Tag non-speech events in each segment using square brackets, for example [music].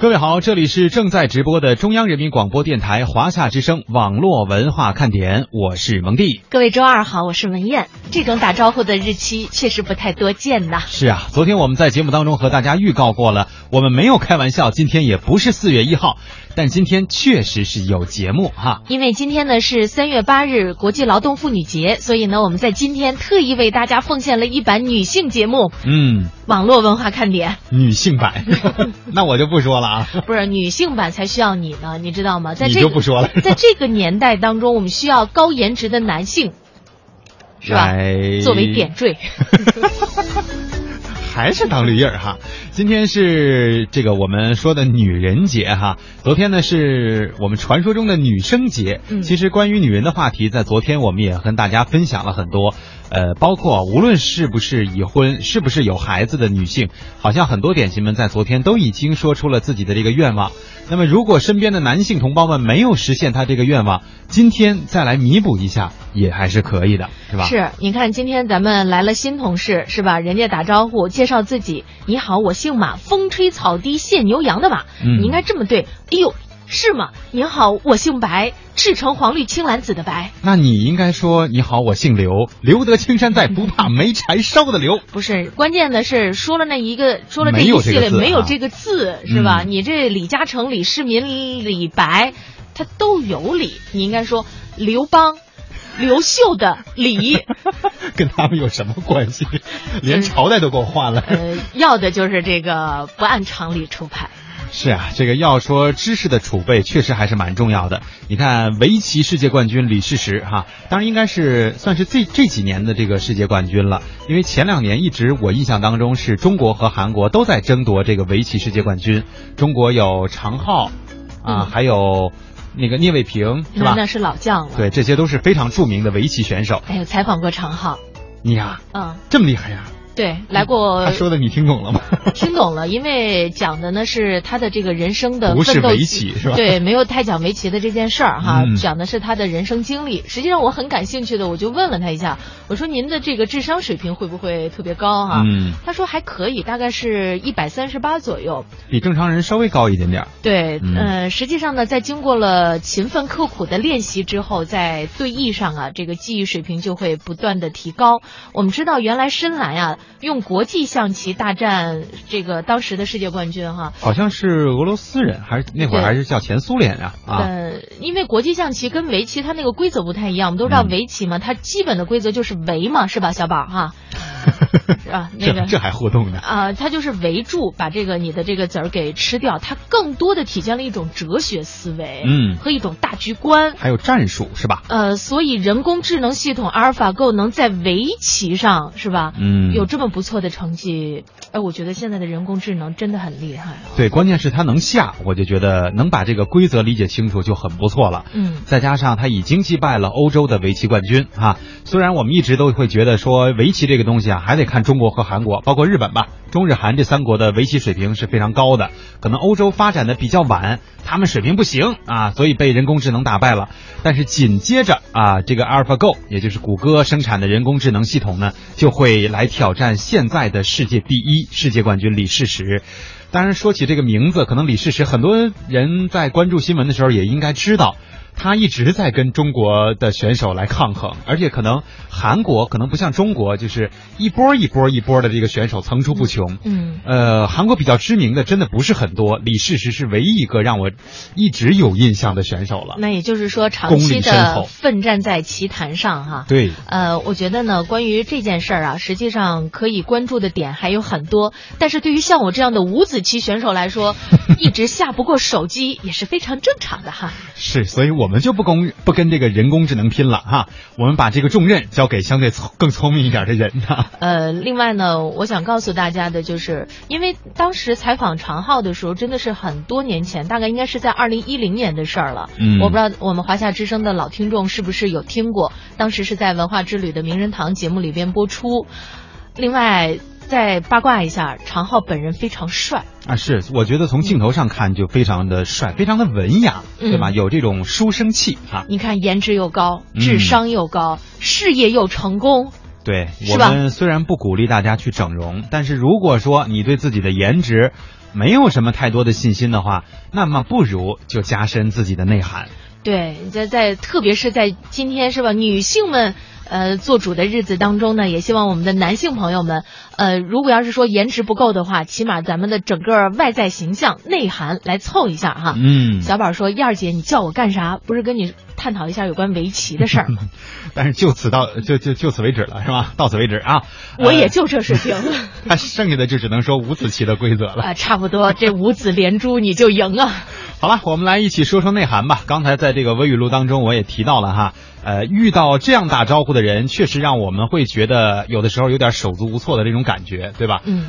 各位好，这里是正在直播的中央人民广播电台华夏之声网络文化看点，我是蒙蒂。各位周二好，我是文艳。这种打招呼的日期确实不太多见呐。是啊，昨天我们在节目当中和大家预告过了，我们没有开玩笑，今天也不是四月一号，但今天确实是有节目哈。因为今天呢是三月八日国际劳动妇女节，所以呢我们在今天特意为大家奉献了一版女性节目。嗯，网络文化看点女性版，[laughs] 那我就不说了啊。[laughs] 不是女性版才需要你呢，你知道吗？在这你就不说了，在这个年代当中，我们需要高颜值的男性，是吧？来作为点缀。[laughs] 还是当绿叶儿哈。今天是这个我们说的女人节哈，昨天呢是我们传说中的女生节。嗯其实关于女人的话题，在昨天我们也跟大家分享了很多，呃，包括无论是不是已婚，是不是有孩子的女性，好像很多点心们在昨天都已经说出了自己的这个愿望。那么，如果身边的男性同胞们没有实现他这个愿望，今天再来弥补一下，也还是可以的，是吧？是，你看今天咱们来了新同事是吧？人家打招呼介绍自己，你好，我姓马，风吹草低见牛羊的马，嗯你应该这么对。哎呦，是吗？您好，我姓白，赤橙黄绿青蓝紫的白。那你应该说你好，我姓刘，留得青山在，不怕没柴烧的刘。不是，关键的是说了那一个，说了这一系列没有这个字是吧？嗯你这李嘉诚、李世民、李白，他都有理，你应该说刘邦、刘秀的李。[laughs] 跟他们有什么关系？连朝代都给我换了。呃，要的就是这个不按常理出牌。是啊，这个要说知识的储备，确实还是蛮重要的。你看，围棋世界冠军李世石哈，当然应该是算是这这几年的这个世界冠军了，因为前两年一直我印象当中是中国和韩国都在争夺这个围棋世界冠军。中国有常昊啊，嗯还有那个聂卫平是吧？那那是老将了。，对，这些都是非常著名的围棋选手。哎，有采访过常昊，你呀，嗯，这么厉害呀？对，来过。他说的你听懂了吗？[laughs] 听懂了，因为讲的呢是他的这个人生的不是奋斗围棋是吧对，没有太讲围棋的这件事儿哈，嗯讲的是他的人生经历。实际上我很感兴趣的，我就问了他一下，我说您的这个智商水平会不会特别高哈？嗯，他说还可以，大概是一百三十八左右。比正常人稍微高一点点。对，嗯呃，实际上呢，在经过了勤奋刻苦的练习之后，在对弈上啊，这个技艺水平就会不断的提高。我们知道，原来深蓝啊，用国际象棋大战这个当时的世界冠军哈。好像是俄罗斯人，还是那会儿还是叫前苏联啊啊。呃，因为国际象棋跟围棋它那个规则不太一样，我们都知道嗯围棋嘛，它基本的规则就是围嘛，是吧，小宝哈？[laughs] 是吧？那个这这还互动呢？啊、它就是围住把这个你的这个子儿给吃掉，它更多的体现了一种哲学思维，嗯和一种大局观。还有战术是吧？呃，所以人工智能系统阿尔法狗能在围棋上是吧？嗯有这么不错的成绩，哎，我觉得现在的人工智能真的很厉害啊。对，关键是它能下，我就觉得能把这个规则理解清楚就很不错了。嗯，再加上他已经击败了欧洲的围棋冠军啊，虽然我们一直都会觉得说围棋这个东西啊，还得看中国和韩国，包括日本吧，中日韩这三国的围棋水平是非常高的，可能欧洲发展的比较晚，他们水平不行啊，所以被人工智能打败了。但是紧接着啊，这个 AlphaGo，也就是谷歌生产的人工智能系统呢，就会来挑战现在的世界第一世界冠军李世石。当然，说起这个名字，可能李世石很多人在关注新闻的时候也应该知道，他一直在跟中国的选手来抗衡，而且可能韩国可能不像中国，就是一波一波一波的这个选手层出不穷。嗯，呃，韩国比较知名的真的不是很多，李世石是唯一一个让我一直有印象的选手了。那也就是说，长期的奋战在棋坛上哈。对，呃，我觉得呢，关于这件事儿啊，实际上可以关注的点还有很多。但是对于像我这样的五子棋选手来说，[laughs] 一直下不过手机也是非常正常的哈。是，所以我们就不公不跟这个人工智能拼了哈，我们把这个重任交给相对聪更聪明一点的人哈。呃，另外呢，我想告诉大家的就是，因为当时采访常浩的时候，真的是很多年前，大概应该是在二零一零年的事儿了。嗯我不知道我们华夏之声的老听众是不是有听过，当时是在文化之旅的名人堂节目里边播出。另外，再八卦一下，常浩本人非常帅。啊，是，我觉得从镜头上看就非常的帅，非常的文雅，嗯对吧？有这种书生气啊。你看，颜值又高，嗯智商又高，事业又成功。对我们虽然不鼓励大家去整容，但是如果说你对自己的颜值没有什么太多的信心的话，那么不如就加深自己的内涵。对，在在，特别是在今天是吧，女性们呃做主的日子当中呢，也希望我们的男性朋友们，呃，如果要是说颜值不够的话，起码咱们的整个外在形象、内涵来凑一下哈。嗯，小宝说：“燕儿姐，你叫我干啥？不是跟你探讨一下有关围棋的事儿吗？” [laughs] 但是就此到就就就此为止了，是吧？[laughs] 到此为止啊！我也就这水平，[laughs] 他剩下的就只能说五子棋的规则了啊，差不多这五子连珠你就赢啊。好了，我们来一起说说内涵吧。刚才在这个微语录当中，我也提到了哈，呃，遇到这样打招呼的人，确实让我们会觉得有的时候有点手足无措的这种感觉，对吧？嗯，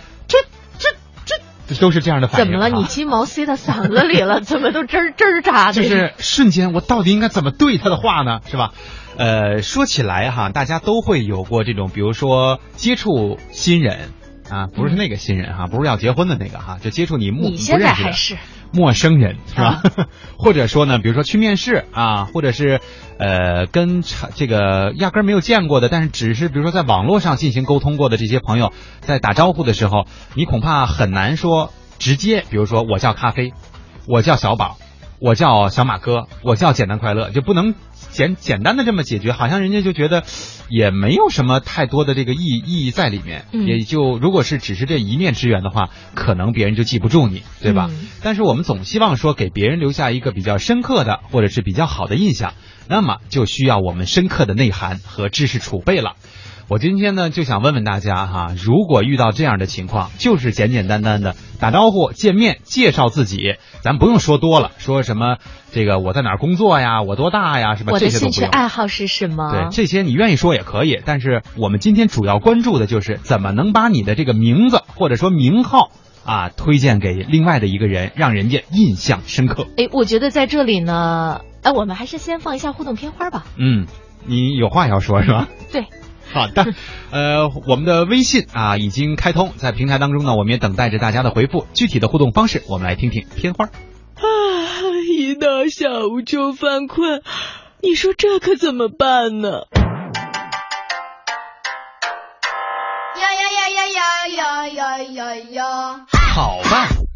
都是这样的反应。怎么了？你鸡毛塞到嗓子里了？[laughs] 怎么都吱吱喳的？就是瞬间，我到底应该怎么对他的话呢？是吧？呃，说起来哈，大家都会有过这种，比如说接触新人啊，不是那个新人哈，不是要结婚的那个哈，就接触你目你现在还是。陌生人是吧？[laughs] 或者说呢，比如说去面试啊，或者是呃跟这个压根儿没有见过的，但是只是比如说在网络上进行沟通过的这些朋友，在打招呼的时候，你恐怕很难说直接，比如说我叫咖啡，我叫小宝，我叫小马哥，我叫简单快乐，就不能。简简单的这么解决，好像人家就觉得也没有什么太多的这个意意义在里面，也就如果是只是这一面之缘的话，可能别人就记不住你，对吧？但是我们总希望说给别人留下一个比较深刻的或者是比较好的印象，那么就需要我们深刻的内涵和知识储备了。我今天呢就想问问大家哈，如果遇到这样的情况，就是简简单单的打招呼、见面、介绍自己，咱不用说多了，说什么这个我在哪儿工作呀，我多大呀，是吧？我的兴趣爱好是什么？对，这些你愿意说也可以，但是我们今天主要关注的就是怎么能把你的这个名字或者说名号啊推荐给另外的一个人，让人家印象深刻。哎，我觉得在这里呢，哎，我们还是先放一下互动片花吧。嗯，你有话要说是吧？对。好的，呃，我们的微信啊已经开通，在平台当中呢，我们也等待着大家的回复。具体的互动方式，我们来听听天花。啊，一到下午就犯困，你说这可怎么办呢？呀呀呀呀呀呀呀呀呀！好办，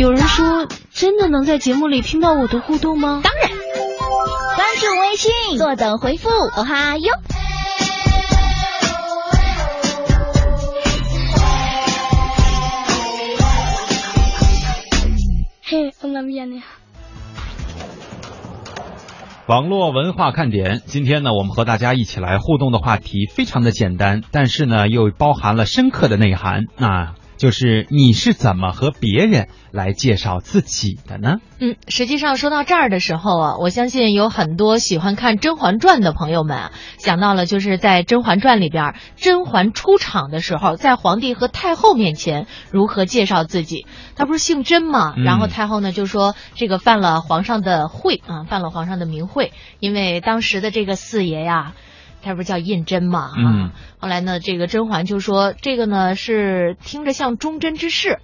有人说，真的能在节目里听到我的互动吗？当然，关注微信，坐等回复。哦哈哟！嘿，我那边呢？网络文化看点，今天呢，我们和大家一起来互动的话题非常的简单，但是呢，又包含了深刻的内涵啊。就是你是怎么和别人来介绍自己的呢？嗯，实际上说到这儿的时候啊，我相信有很多喜欢看《甄嬛传》的朋友们啊，想到了就是在《甄嬛传》里边，甄嬛出场的时候，在皇帝和太后面前如何介绍自己。她不是姓甄嘛？然后太后呢就说这个犯了皇上的讳啊，犯了皇上的名讳，因为当时的这个四爷呀。他不是叫胤禛嘛？嗯，后来呢，这个甄嬛就说这个呢是听着像忠贞之士，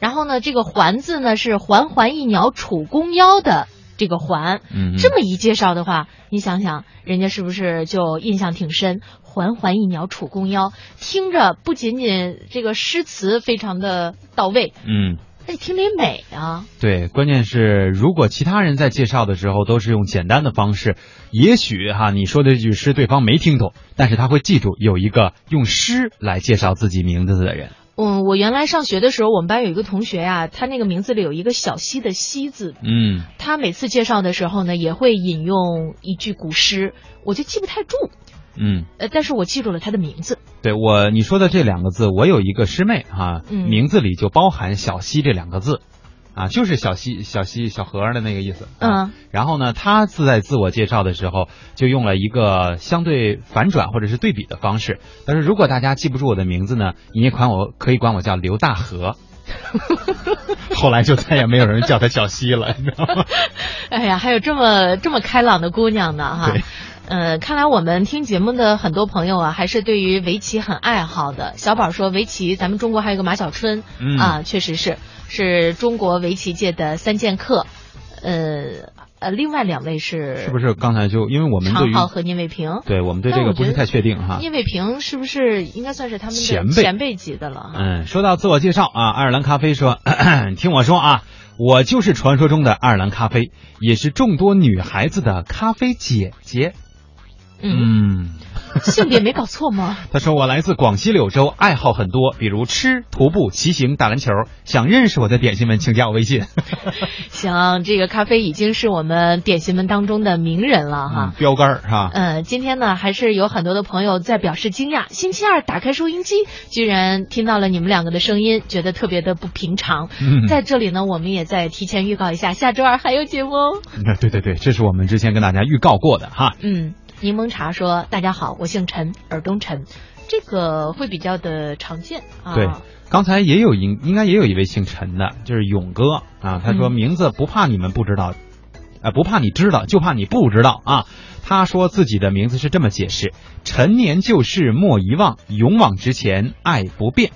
然后呢，这个环字呢是环环一鸟楚宫腰的这个环，嗯，这么一介绍的话，你想想，人家是不是就印象挺深？环环一鸟楚宫腰，听着不仅仅这个诗词非常的到位，嗯。那听得美啊！对，关键是如果其他人在介绍的时候都是用简单的方式，也许哈你说的这句诗对方没听懂，但是他会记住有一个用诗来介绍自己名字的人。嗯，我原来上学的时候，我们班有一个同学呀，他那个名字里有一个小溪的溪字。嗯，他每次介绍的时候呢，也会引用一句古诗，我就记不太住。嗯，呃，但是我记住了他的名字。对我你说的这两个字，我有一个师妹哈，名字里就包含小溪这两个字，啊，就是小溪小溪小河的那个意思。啊嗯，然后呢，他自在自我介绍的时候就用了一个相对反转或者是对比的方式。但是：“如果大家记不住我的名字呢，你也管我可以管我叫刘大河。[laughs] ”后来就再也没有人叫他小溪了，你知道吗？[laughs] 哎呀，还有这么这么开朗的姑娘呢哈对。呃，看来我们听节目的很多朋友啊，还是对于围棋很爱好的。小宝说，围棋咱们中国还有个马小春，嗯啊，确实是是中国围棋界的三剑客。呃呃，另外两位是是不是刚才就因为我们对于常浩和聂卫平？对我们对这个不是太确定哈。聂卫平是不是应该算是他们的前辈前辈级的了？嗯，说到自我介绍啊，爱尔兰咖啡说，[clears throat] 你听我说啊，我就是传说中的爱尔兰咖啡，也是众多女孩子的咖啡姐姐。嗯，嗯，性别没搞错吗？[laughs] 他说我来自广西柳州，爱好很多，比如吃、徒步、骑行、打篮球。想认识我的点心们，请加我微信。[laughs] 行，这个咖啡已经是我们点心们当中的名人了哈。嗯，标杆儿是吧？呃，今天呢，还是有很多的朋友在表示惊讶。星期二打开收音机，居然听到了你们两个的声音，觉得特别的不平常。嗯在这里呢，我们也在提前预告一下，下周二还有节目哦。嗯 [laughs] 对对对，这是我们之前跟大家预告过的哈。嗯，柠檬茶说：“大家好，我姓陈，尔东陈。”这个会比较的常见啊。对，刚才也有应应该也有一位姓陈的，就是勇哥啊。他说嗯名字不怕你们不知道，呃，不怕你知道，就怕你不知道啊。他说自己的名字是这么解释：陈年旧事莫遗忘，勇往直前爱不变。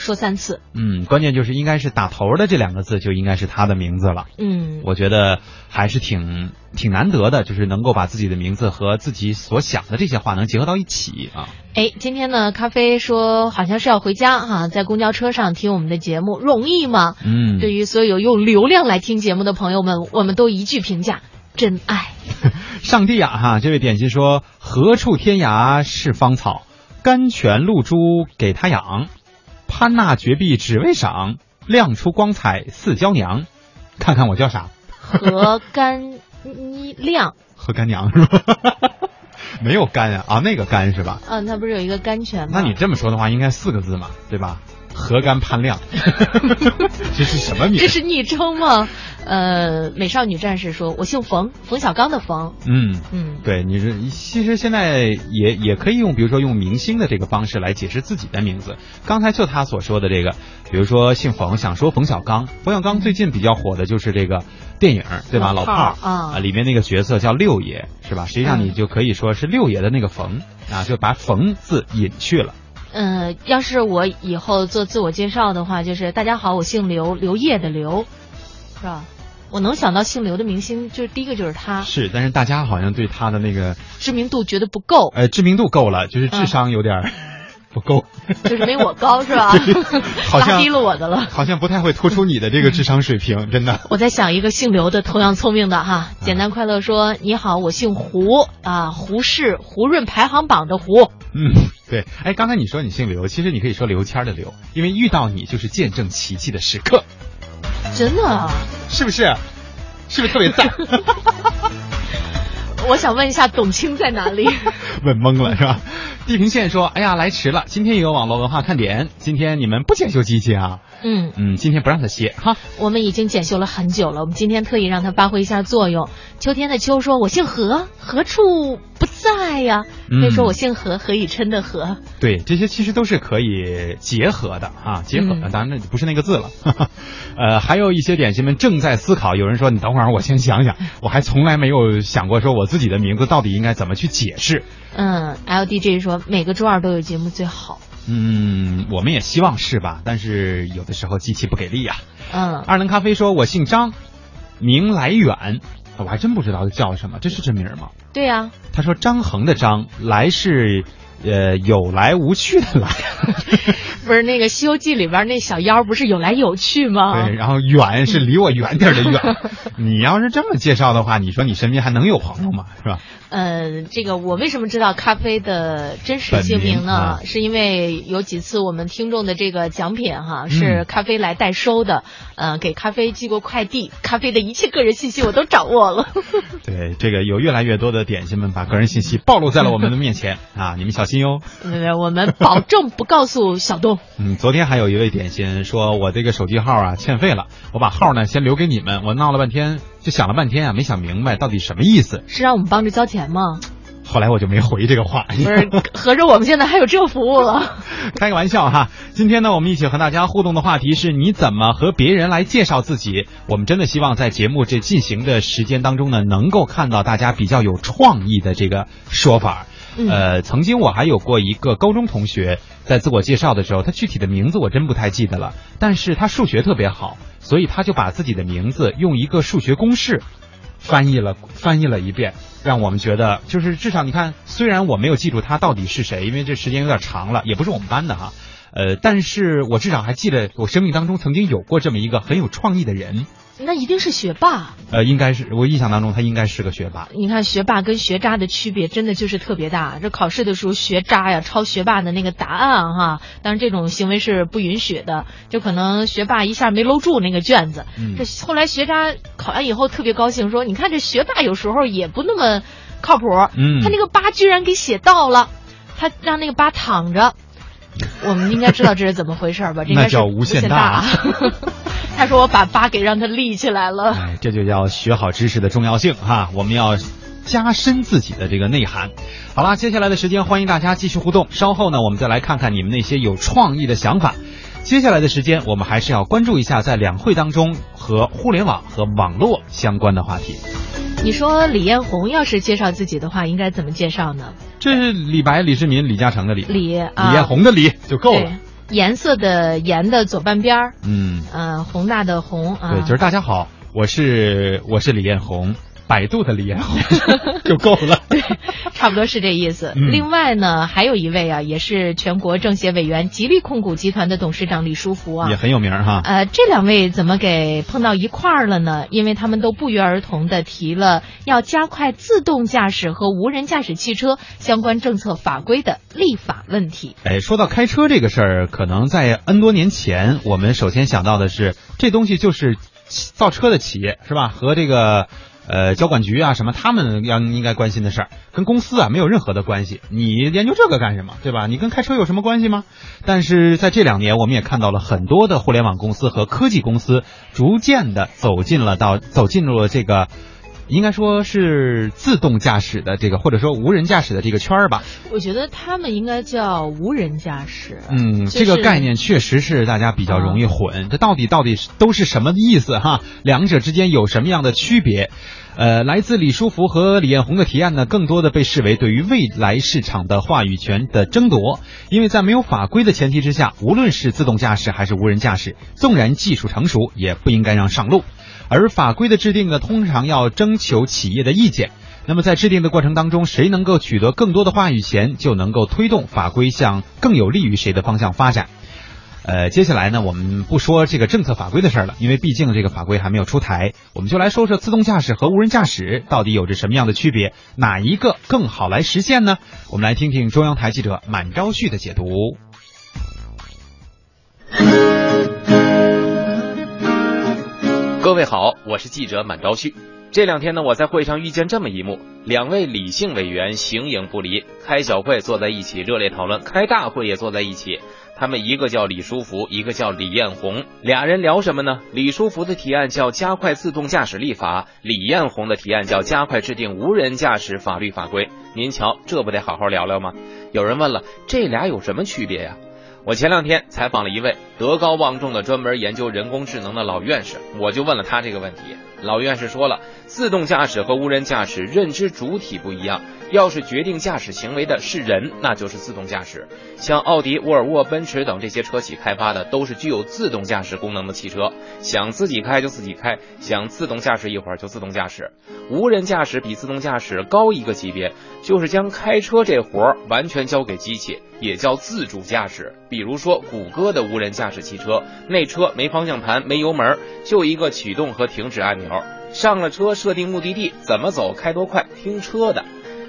说三次。嗯，关键就是应该是打头的这两个字就应该是他的名字了。嗯，我觉得还是挺挺难得的，就是能够把自己的名字和自己所想的这些话能结合到一起啊。哎，今天呢，咖啡说好像是要回家哈、在公交车上听我们的节目，容易吗？嗯，对于所有用流量来听节目的朋友们，我们都一句评价：真爱。[laughs] 上帝啊，哈！这位点心说：“何处天涯是芳草，甘泉露珠给他养。潘娜绝壁只为赏，亮出光彩似娇娘。看看我叫啥？何干妮亮，何干娘是吧？[laughs] 没有干啊，啊，那个干是吧？嗯、那不是有一个甘泉吗？那你这么说的话，应该四个字嘛，对吧？何干潘亮，[laughs] 这是什么名这？是昵称吗？呃，美少女战士说：“我姓冯，冯小刚的冯。嗯。”嗯，对，你是其实现在也也可以用，比如说用明星的这个方式来解释自己的名字。刚才就他所说的这个，比如说姓冯，想说冯小刚。冯小刚最近比较火的就是这个电影，对吧？老老炮啊里面那个角色叫六爷，是吧？实际上嗯你就可以说是六爷的那个冯啊，就把冯字隐去了。呃，要是我以后做自我介绍的话，就是大家好，我姓刘，刘烨的刘，是吧？我能想到姓刘的明星，就是第一个就是他，是，但是大家好像对他的那个知名度觉得不够，呃知名度够了，就是嗯智商有点儿不够，就是没我高，是吧？[laughs] 好像拉低了我的了。好像不太会突出你的这个智商水平，[laughs] 真的。我在想一个姓刘的同样聪明的哈，简单快乐说：“你好，我姓胡啊，胡适，胡润排行榜的胡。嗯，对，哎，刚才你说你姓刘，其实你可以说刘谦的刘，因为遇到你就是见证奇迹的时刻，”真的啊，是不是？是不是特别赞？[laughs] 我想问一下，董卿在哪里？问懵了是吧？地平线说：“哎呀，来迟了，今天也有网络文化看点，今天你们不检修机器啊？嗯，嗯，今天不让他歇哈。我们已经检修了很久了，我们今天特意让他发挥一下作用。秋天的秋说：“我姓何，何处不在呀？”嗯可以说我姓何，何以琛的何。对，这些其实都是可以结合的啊，结合的，嗯当然那不是那个字了。[laughs] 呃，还有一些点心们正在思考，有人说你等会儿，我先想想，我还从来没有想过说我自己的名字到底应该怎么去解释。嗯，LDJ 说每个周二都有节目最好。嗯，我们也希望是吧？但是有的时候机器不给力呀、嗯，二能咖啡说：“我姓张，名来远。”我还真不知道他叫什么，这是真名吗？对呀、他说：“张衡的张，来是呃有来无去的来，[laughs] 不是那个《西游记》里边那小妖不是有来有去吗？对，然后远是离我远点儿的远。[laughs] 你要是这么介绍的话，你说你身边还能有朋友吗？是吧？呃，这个我为什么知道咖啡的真实姓名呢？是因为有几次我们听众的这个奖品哈，是嗯咖啡来代收的，呃，给咖啡寄过快递，咖啡的一切个人信息我都掌握了。[laughs] 对，这个有越来越多的点心们把个人信息暴露在了我们的面前啊，[laughs] 你们小心哟。对对，我们保证不告诉小东。嗯，昨天还有一位点心说，我这个手机号啊欠费了，我把号呢先留给你们。我闹了半天，就想了半天啊，没想明白到底什么意思。是让我们帮着交钱吗？后来我就没回这个话。不是，[laughs] 合着我们现在还有这服务了？[laughs] 开个玩笑哈。今天呢，我们一起和大家互动的话题是你怎么和别人来介绍自己？我们真的希望在节目这进行的时间当中呢，能够看到大家比较有创意的这个说法。呃，曾经我还有过一个高中同学，在自我介绍的时候，他具体的名字我真不太记得了，但是他数学特别好，所以他就把自己的名字用一个数学公式翻译了 [laughs] 翻译了一遍，让我们觉得就是至少你看，虽然我没有记住他到底是谁，因为这时间有点长了，也不是我们班的哈，呃，但是我至少还记得我生命当中曾经有过这么一个很有创意的人。那一定是学霸，呃，应该是我印象当中他应该是个学霸。你看学霸跟学渣的区别真的就是特别大。这考试的时候学渣呀抄学霸的那个答案哈，当然这种行为是不允许的，就可能学霸一下没搂住那个卷子。这后来学渣考完以后特别高兴，说你看这学霸有时候也不那么靠谱，嗯，他那个八居然给写到了，他让那个八躺着，[laughs] 我们应该知道这是怎么回事吧？那叫无限大。[laughs] 他说：“我把八给让他立起来了。”哎，这就叫学好知识的重要性哈！我们要加深自己的这个内涵。好了，接下来的时间欢迎大家继续互动。稍后呢，我们再来看看你们那些有创意的想法。接下来的时间，我们还是要关注一下在两会当中和互联网和网络相关的话题。你说李彦宏要是介绍自己的话，应该怎么介绍呢？这是李白、李世民、李嘉诚的李，李李彦宏的李就够了。颜色的颜的左半边儿，嗯，呃，宏大的宏啊，对，就是大家好，我是我是李彦宏。百度的李彦宏就够了，[laughs] 对，差不多是这意思。另外呢，还有一位啊，也是全国政协委员，吉利控股集团的董事长李书福啊，也很有名哈。呃，这两位怎么给碰到一块儿了呢？因为他们都不约而同的提了要加快自动驾驶和无人驾驶汽车相关政策法规的立法问题。哎，说到开车这个事儿，可能在 N 多年前，我们首先想到的是这东西就是造车的企业是吧？和这个。呃，交管局啊，什么他们要应该关心的事儿，跟公司啊没有任何的关系。你研究这个干什么，对吧？你跟开车有什么关系吗？但是在这两年，我们也看到了很多的互联网公司和科技公司，逐渐的走进了到走进入了这个，应该说是自动驾驶的这个，或者说无人驾驶的这个圈儿吧。我觉得他们应该叫无人驾驶。嗯，这个概念确实是大家比较容易混。这到底到底都是什么意思哈？两者之间有什么样的区别？呃，来自李书福和李彦宏的提案呢，更多的被视为对于未来市场的话语权的争夺。因为在没有法规的前提之下，无论是自动驾驶还是无人驾驶，纵然技术成熟，也不应该让上路。而法规的制定呢，通常要征求企业的意见。那么在制定的过程当中，谁能够取得更多的话语权，就能够推动法规向更有利于谁的方向发展。呃，接下来呢，我们不说这个政策法规的事儿了，因为毕竟这个法规还没有出台。我们就来说说自动驾驶和无人驾驶到底有着什么样的区别，哪一个更好来实现呢？我们来听听中央台记者满昭旭的解读。各位好，我是记者满昭旭。这两天呢，我在会上遇见这么一幕：两位理性委员形影不离，开小会坐在一起热烈讨论，开大会也坐在一起。他们一个叫李书福，一个叫李彦宏，俩人聊什么呢？李书福的提案叫加快自动驾驶立法，李彦宏的提案叫加快制定无人驾驶法律法规。您瞧，这不得好好聊聊吗？有人问了，这俩有什么区别呀？我前两天采访了一位德高望重的专门研究人工智能的老院士，我就问了他这个问题。老院士说了，自动驾驶和无人驾驶认知主体不一样。要是决定驾驶行为的是人，那就是自动驾驶。像奥迪、沃尔沃、奔驰等这些车企开发的，都是具有自动驾驶功能的汽车，想自己开就自己开，想自动驾驶一会儿就自动驾驶。无人驾驶比自动驾驶高一个级别，就是将开车这活儿完全交给机器，也叫自主驾驶。比如说谷歌的无人驾驶汽车，那车没方向盘、没油门，就一个启动和停止按钮，上了车设定目的地，怎么走、开多快，听车的。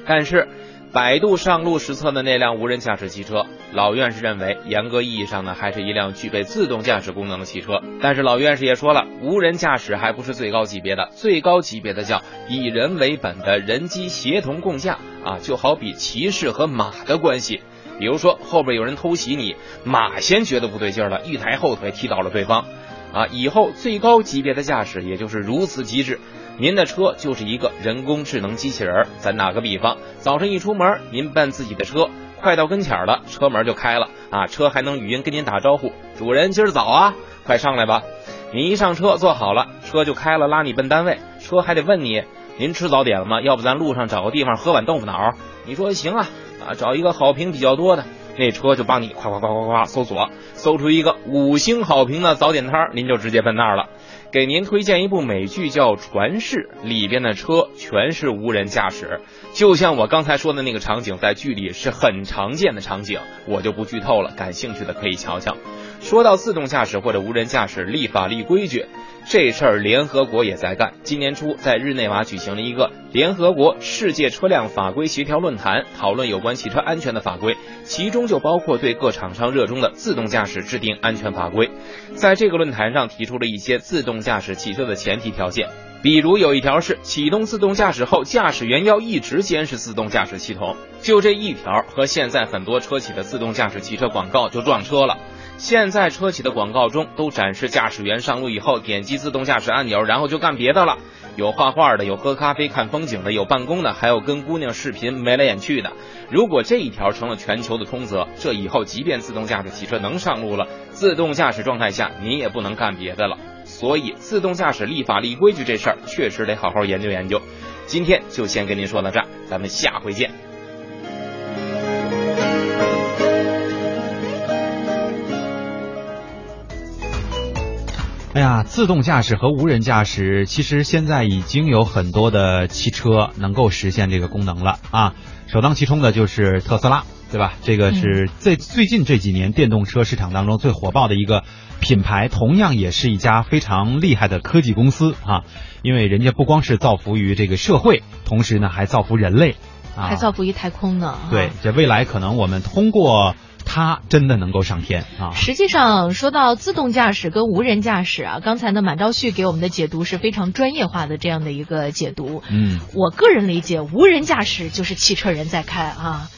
但是，百度上路实测的那辆无人驾驶汽车，老院士认为，严格意义上呢，还是一辆具备自动驾驶功能的汽车。但是老院士也说了，无人驾驶还不是最高级别的，最高级别的叫以人为本的人机协同共驾啊，就好比骑士和马的关系。比如说后边有人偷袭你，马先觉得不对劲了，一抬后腿踢倒了对方。啊，以后最高级别的驾驶也就是如此机智，您的车就是一个人工智能机器人儿。咱打个比方，早晨一出门，您奔自己的车，快到跟前了，车门就开了啊，车还能语音跟您打招呼，主人今儿早啊，快上来吧。你一上车坐好了，车就开了，拉你奔单位，车还得问你，您吃早点了吗？要不咱路上找个地方喝碗豆腐脑？你说行啊，啊，找一个好评比较多的。那车就帮你夸夸夸夸夸搜索，搜出一个五星好评的早点摊，您就直接奔那儿了。给您推荐一部美剧叫《传世》，里边的车全是无人驾驶，就像我刚才说的那个场景，在剧里是很常见的场景，我就不剧透了，感兴趣的可以瞧瞧。说到自动驾驶或者无人驾驶立法立规矩，这事儿联合国也在干。今年初在日内瓦举行了一个联合国世界车辆法规协调论坛，讨论有关汽车安全的法规，其中就包括对各厂商热衷的自动驾驶制定安全法规。在这个论坛上提出了一些自动驾驶汽车的前提条件，比如有一条是启动自动驾驶后，驾驶员要一直监视自动驾驶系统。就这一条，和现在很多车企的自动驾驶汽车广告就撞车了。现在车企的广告中都展示驾驶员上路以后点击自动驾驶按钮，然后就干别的了。有画画的，有喝咖啡看风景的，有办公的，还有跟姑娘视频眉来眼去的。如果这一条成了全球的通则，这以后即便自动驾驶汽车能上路了，自动驾驶状态下你也不能干别的了。所以，自动驾驶立法立规矩这事儿确实得好好研究研究。今天就先跟您说到这儿，咱们下回见。哎呀，自动驾驶和无人驾驶，其实现在已经有很多的汽车能够实现这个功能了啊。首当其冲的就是特斯拉，对吧？这个是最最近这几年电动车市场当中最火爆的一个品牌，同样也是一家非常厉害的科技公司啊。因为人家不光是造福于这个社会，同时呢还造福人类，啊，还造福于太空呢。对，这未来可能我们通过。它真的能够上天啊！实际上，说到自动驾驶跟无人驾驶啊，刚才呢满昭旭给我们的解读是非常专业化的这样的一个解读。嗯，我个人理解，无人驾驶就是汽车人在开啊，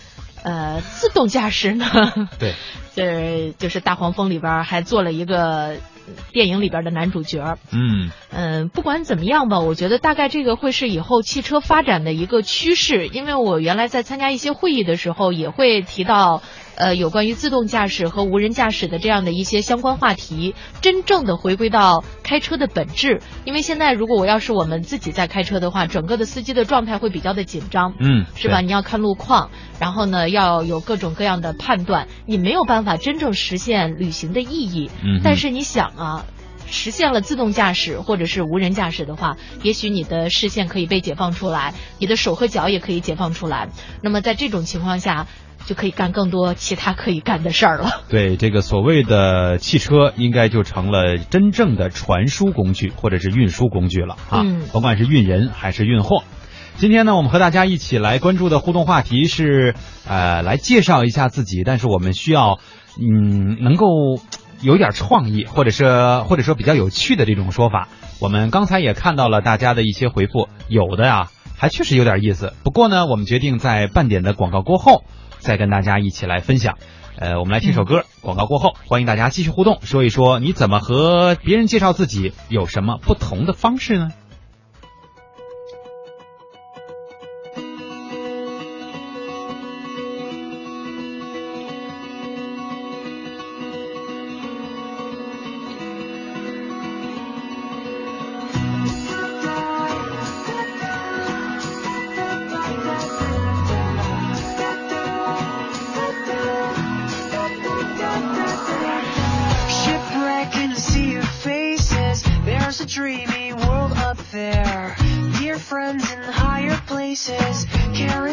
呃，自动驾驶呢，[laughs] 对，[laughs] 就是就是大黄蜂里边还做了一个。电影里边的男主角，嗯嗯，不管怎么样吧，我觉得大概这个会是以后汽车发展的一个趋势。因为我原来在参加一些会议的时候，也会提到，呃，有关于自动驾驶和无人驾驶的这样的一些相关话题。真正的回归到开车的本质，因为现在如果我要是我们自己在开车的话，整个的司机的状态会比较的紧张，嗯，是吧？你要看路况，然后呢要有各种各样的判断，你没有办法真正实现旅行的意义。嗯，但是你想。啊，实现了自动驾驶或者是无人驾驶的话，也许你的视线可以被解放出来，你的手和脚也可以解放出来。那么在这种情况下，就可以干更多其他可以干的事儿了。[laughs] 对，这个所谓的汽车，应该就成了真正的传输工具或者是运输工具了啊！嗯，甭管是运人还是运货。今天呢，我们和大家一起来关注的互动话题是，呃，来介绍一下自己，但是我们需要，嗯，能够。有点创意，或者是或者说比较有趣的这种说法，我们刚才也看到了大家的一些回复，有的呀还确实有点意思。不过呢，我们决定在半点的广告过后再跟大家一起来分享。呃，我们来听首歌，广告过后，欢迎大家继续互动，说一说你怎么和别人介绍自己，有什么不同的方式呢 faces. Carry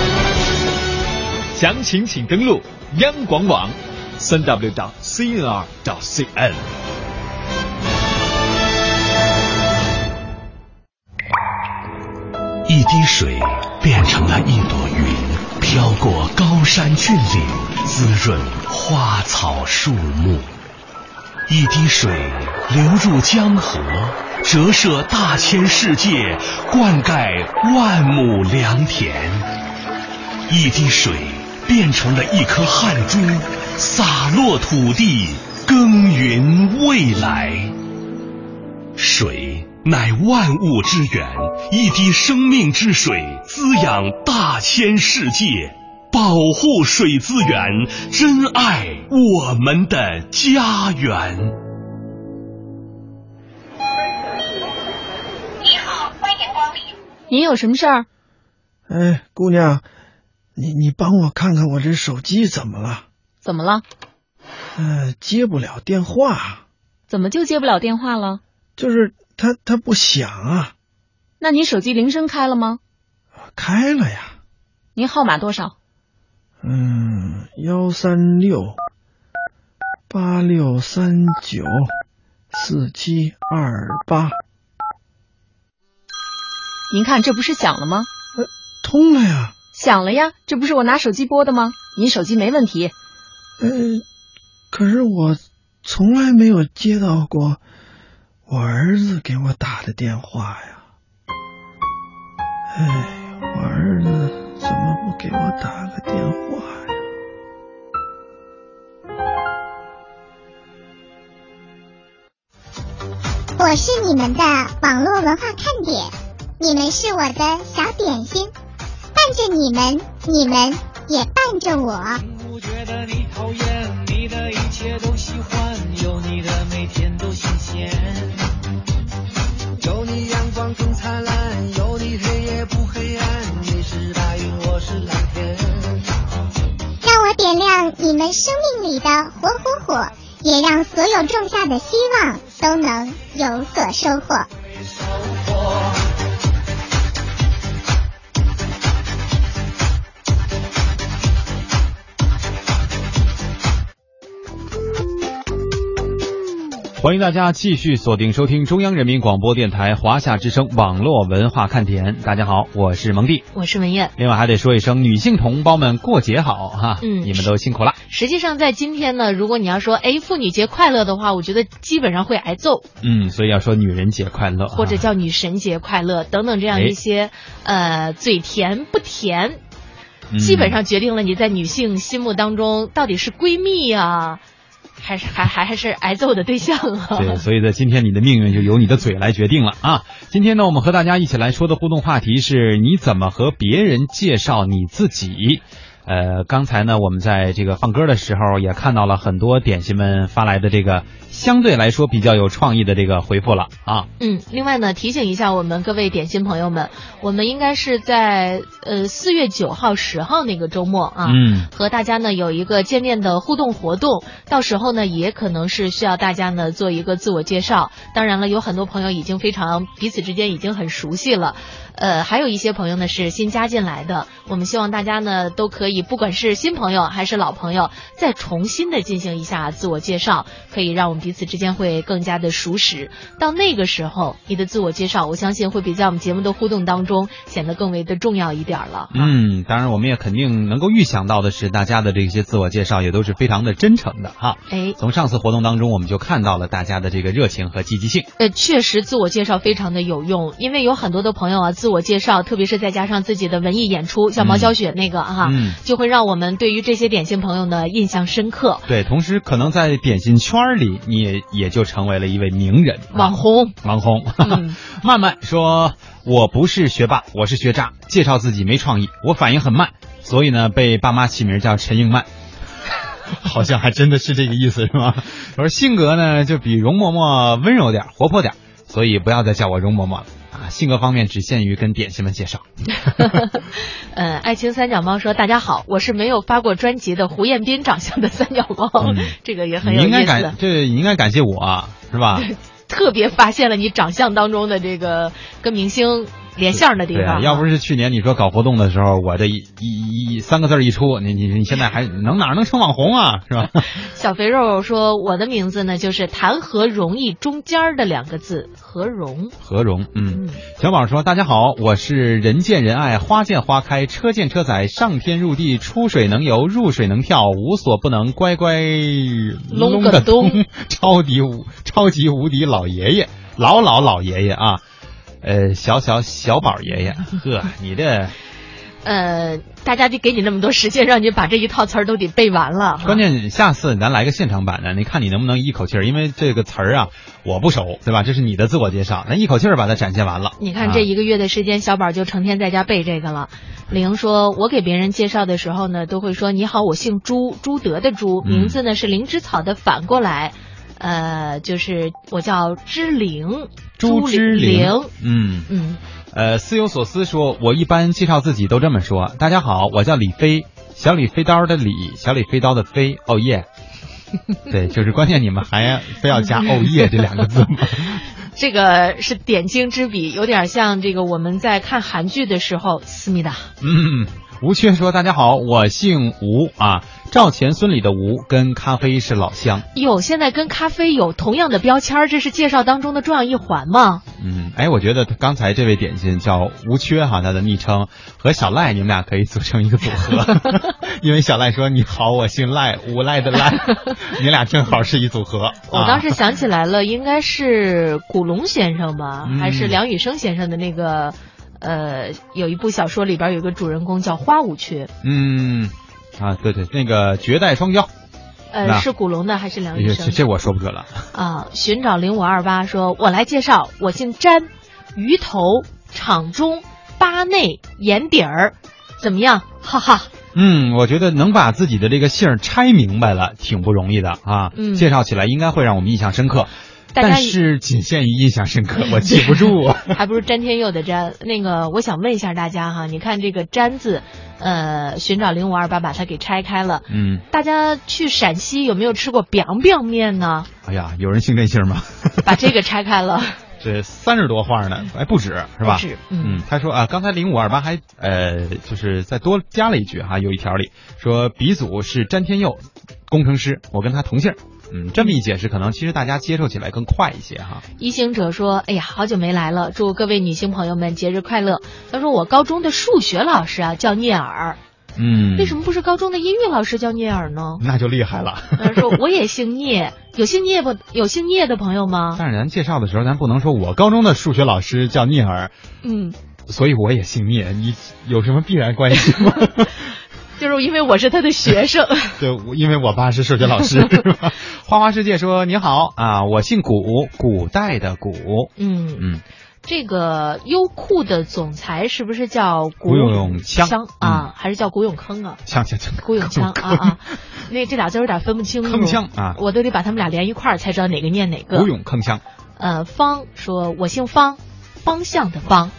详情请登录央广网，三 w 到 cnr 到 cn。一滴水变成了一朵云，飘过高山峻岭，滋润花草树木。一滴水流入江河，折射大千世界，灌溉万亩良田。一滴水变成了一颗汗珠，洒落土地，耕耘未来。水乃万物之源，一滴生命之水滋养大千世界。保护水资源，珍爱我们的家园。你好，欢迎光临。您有什么事儿？哎，姑娘，你你帮我看看我这手机怎么了？怎么了？呃，接不了电话。怎么就接不了电话了？就是它它不响啊。那你手机铃声开了吗？开了呀。您号码多少？嗯，幺三六八六三九四七二八。您看，这不是响了吗？呃，通了呀。响了呀，这不是我拿手机拨的吗？您手机没问题。呃，可是我从来没有接到过我儿子给我打的电话呀。哎，我儿子。怎么不给我打个电话呀？我是你们的网络文化看点，你们是我的小点心，伴着你们，你们也伴着我。不觉得你讨厌，你的一切都喜欢，有你的每天都新鲜。有你阳光更灿烂，有你黑夜不黑暗。你是白云，我是蓝天。让我点亮你们们生命里的火火火，也让所有种下的希望都能有所收获。欢迎大家继续锁定收听中央人民广播电台华夏之声网络文化看点。大家好，我是蒙蒂，我是文艳。另外还得说一声，女性同胞们过节好哈，嗯你们都辛苦了。实际上，在今天呢，如果你要说哎妇女节快乐的话，我觉得基本上会挨揍，嗯，所以要说女人节快乐，或者叫女神节快乐等等这样一些、呃嘴甜不甜，嗯基本上决定了你在女性心目当中到底是闺蜜呀、还是还还还是挨揍的对象啊？[laughs] 对，所以在今天你的命运就由你的嘴来决定了啊！今天呢，我们和大家一起来说的互动话题是你怎么和别人介绍你自己。呃，刚才呢，我们在这个放歌的时候也看到了很多点心们发来的这个相对来说比较有创意的这个回复了啊。嗯，另外呢，提醒一下我们各位点心朋友们，我们应该是在呃四月九号、十号那个周末啊，嗯和大家呢有一个见面的互动活动，到时候呢也可能是需要大家呢做一个自我介绍。当然了，有很多朋友已经非常彼此之间已经很熟悉了，呃，还有一些朋友呢是新加进来的，我们希望大家呢都可以，不管是新朋友还是老朋友，再重新的进行一下自我介绍，可以让我们彼此之间会更加的熟识。到那个时候，你的自我介绍，我相信会比在我们节目的互动当中显得更为的重要一点了。嗯，当然我们也肯定能够预想到的是，大家的这些自我介绍也都是非常的真诚的哈。哎，从上次活动当中，我们就看到了大家的这个热情和积极性。呃，确实自我介绍非常的有用，因为有很多的朋友啊，自我介绍，特别是再加上自己的文艺演出，像毛小雪那个哈、嗯就会让我们对于这些点心朋友呢印象深刻。对，同时可能在点心圈里，你也也就成为了一位名人、网红。网红。嗯 [laughs] 曼曼说：“我不是学霸，我是学渣，介绍自己没创意，我反应很慢，所以呢被爸妈起名叫陈应曼。[laughs] ”好像还真的是这个意思，是吗？[laughs] 我说性格呢就比容嬷嬷温柔点、活泼点，所以不要再叫我容嬷嬷了啊。性格方面只限于跟点心们介绍。[laughs] 呃，爱情三脚猫说：“大家好，我是没有发过专辑的胡彦斌长相的三脚猫，嗯这个也很你应该有意思感，。这你应该感谢我啊，是吧？[laughs] 特别发现了你长相当中的这个跟明星连线的地方。要不是去年你说搞活动的时候，我这一一一三个字一出，你你你现在还能哪能成网红啊，是吧？[laughs] 小肥肉说：“我的名字呢，就是谈何容易中间的两个字，何荣。何荣，嗯，小宝说：“大家好，我是人见人爱，花见花开，车见车载，上天入地，出水能游，入水能跳，无所不能，乖乖隆个个咚，超级无超级无敌老爷爷，老老老爷爷啊，呃，小小小宝爷爷，[laughs] 呵，你这。”呃，大家就给你那么多时间，让你把这一套词儿都得背完了。关键下次咱来个现场版的，你看你能不能一口气儿？因为这个词儿啊，我不熟，对吧？这是你的自我介绍，咱一口气儿把它展现完了。你看这一个月的时间，小宝就成天在家背这个了。玲说，我给别人介绍的时候呢，都会说你好，我姓朱，朱德的朱，名字呢是灵芝草的反过来，呃，就是我叫芝玲，朱之玲玲，嗯嗯。呃，思有所思说，我一般介绍自己都这么说：大家好，我叫李飞，小李飞刀的李，小李飞刀的飞，哦耶。[laughs] 对，就是关键你们还非要加 [laughs] “哦耶”这两个字吗？[laughs] 这个是点睛之笔，有点像这个我们在看韩剧的时候，思密达。嗯，吴缺说：“大家好，我姓吴啊，赵钱孙李的吴，跟咖啡是老乡。哟，现在跟咖啡有同样的标签，这是介绍当中的重要一环吗？嗯，哎，我觉得刚才这位点心叫吴缺哈，他的昵称和小赖，你们俩可以组成一个组合，[laughs] 因为小赖说你好，我姓赖，无赖的赖，[laughs] 你俩正好是一组合。我当时想起来了，应该是古龙先生吧，嗯还是梁羽生先生的那个，呃，有一部小说里边有个主人公叫花无缺，嗯，啊，对对，那个绝代双骄，呃，是古龙的还是梁羽生？这这我说不准了。啊，寻找零五二八说，我来介绍，我姓詹，鱼头、场中、八内、眼底儿，怎么样？哈哈。嗯，我觉得能把自己的这个姓儿拆明白了，挺不容易的啊。嗯介绍起来应该会让我们印象深刻，但是仅限于印象深刻，我记不住。[laughs] 还不如詹天佑的詹。那个，我想问一下大家哈，你看这个詹字，呃，寻找零五二八把它给拆开了。嗯，大家去陕西有没有吃过 biang biang 面呢？哎呀，有人姓这姓吗？[laughs] 把这个拆开了。[laughs] 这三十多画呢，哎，不止是吧？不止，嗯，他说啊，刚才零五二八还呃，就是再多加了一句哈，有一条里说鼻祖是詹天佑，工程师，我跟他同姓。嗯，这么一解释，可能其实大家接受起来更快一些哈。一行者说：“哎呀，好久没来了，祝各位女性朋友们节日快乐。”他说：“我高中的数学老师啊叫聂耳。”嗯，为什么不是高中的音乐老师叫聂耳呢？那就厉害了。[laughs] 他说：“我也姓聂，有姓聂不？有姓聂的朋友吗？”但是咱介绍的时候，咱不能说我高中的数学老师叫聂耳。嗯，所以我也姓聂，你有什么必然关系吗？就是因为我是他的学生。[laughs] 对，因为我爸是数学老师。[laughs] 花花世界说：“你好啊，我姓古，古代的古。”嗯嗯。这个优酷的总裁是不是叫古永锵啊？还是叫古永铿啊？锵锵锵，古永锵啊啊！[laughs] 那这俩字有点分不清楚。铿锵啊！我都得把他们俩连一块儿才知道哪个念哪个。古永铿锵。呃，方说，我姓方，方向的方。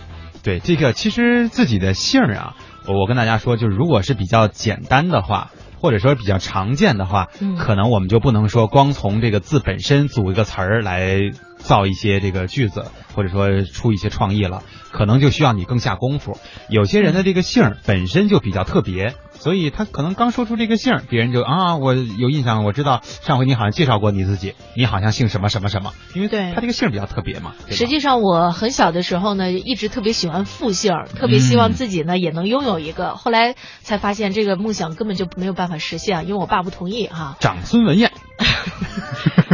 对，这个其实自己的姓啊，我跟大家说，就是如果是比较简单的话。或者说比较常见的话，嗯，可能我们就不能说光从这个字本身组一个词儿来造一些这个句子，或者说出一些创意了，可能就需要你更下功夫。有些人的这个姓本身就比较特别，所以他可能刚说出这个姓，别人就啊，我有印象，我知道上回你好像介绍过你自己，你好像姓什么什么什么，因为他这个姓比较特别嘛。实际上我很小的时候呢，一直特别喜欢复姓，特别希望自己呢也能拥有一个，后来才发现这个梦想根本就没有办法。实现，因为我爸不同意哈。长孙文燕，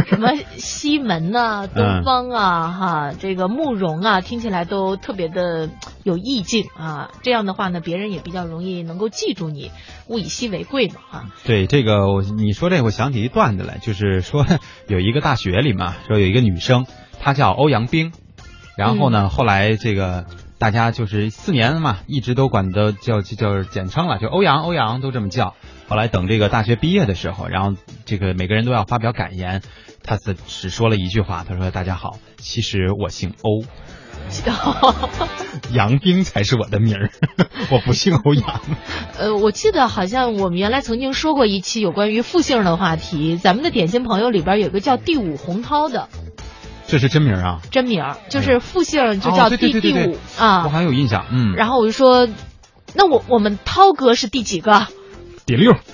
什么西门呐、东方啊，哈，这个慕容啊，听起来都特别的有意境啊。这样的话呢，别人也比较容易能够记住你，物以稀为贵嘛，哈。对这个，我你说这，我想起一段子来，就是说有一个大学里嘛，说有一个女生，她叫欧阳冰，然后呢，后来这个。大家就是四年嘛，一直都管的叫就叫简称了，就欧阳欧阳都这么叫。后来等这个大学毕业的时候，然后这个每个人都要发表感言，他只只说了一句话，他说：“大家好，其实我姓欧，[laughs] 杨冰才是我的名儿，[laughs] 我不姓欧阳。”呃，我记得好像我们原来曾经说过一期有关于复姓的话题，咱们的点心朋友里边有个叫第五洪涛的。这是真名啊！真名就是复姓，就叫第第五啊。我还有印象，嗯。然后我就说，那我我们涛哥是第几个？第六。[laughs]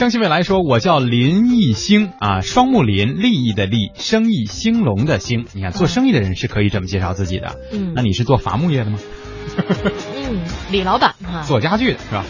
相信未来说，我叫林义兴啊，双木林，利益的利，生意兴隆的兴。你看，做生意的人是可以这么介绍自己的。嗯。那你是做伐木业的吗？嗯，李老板哈。做家具的是吧？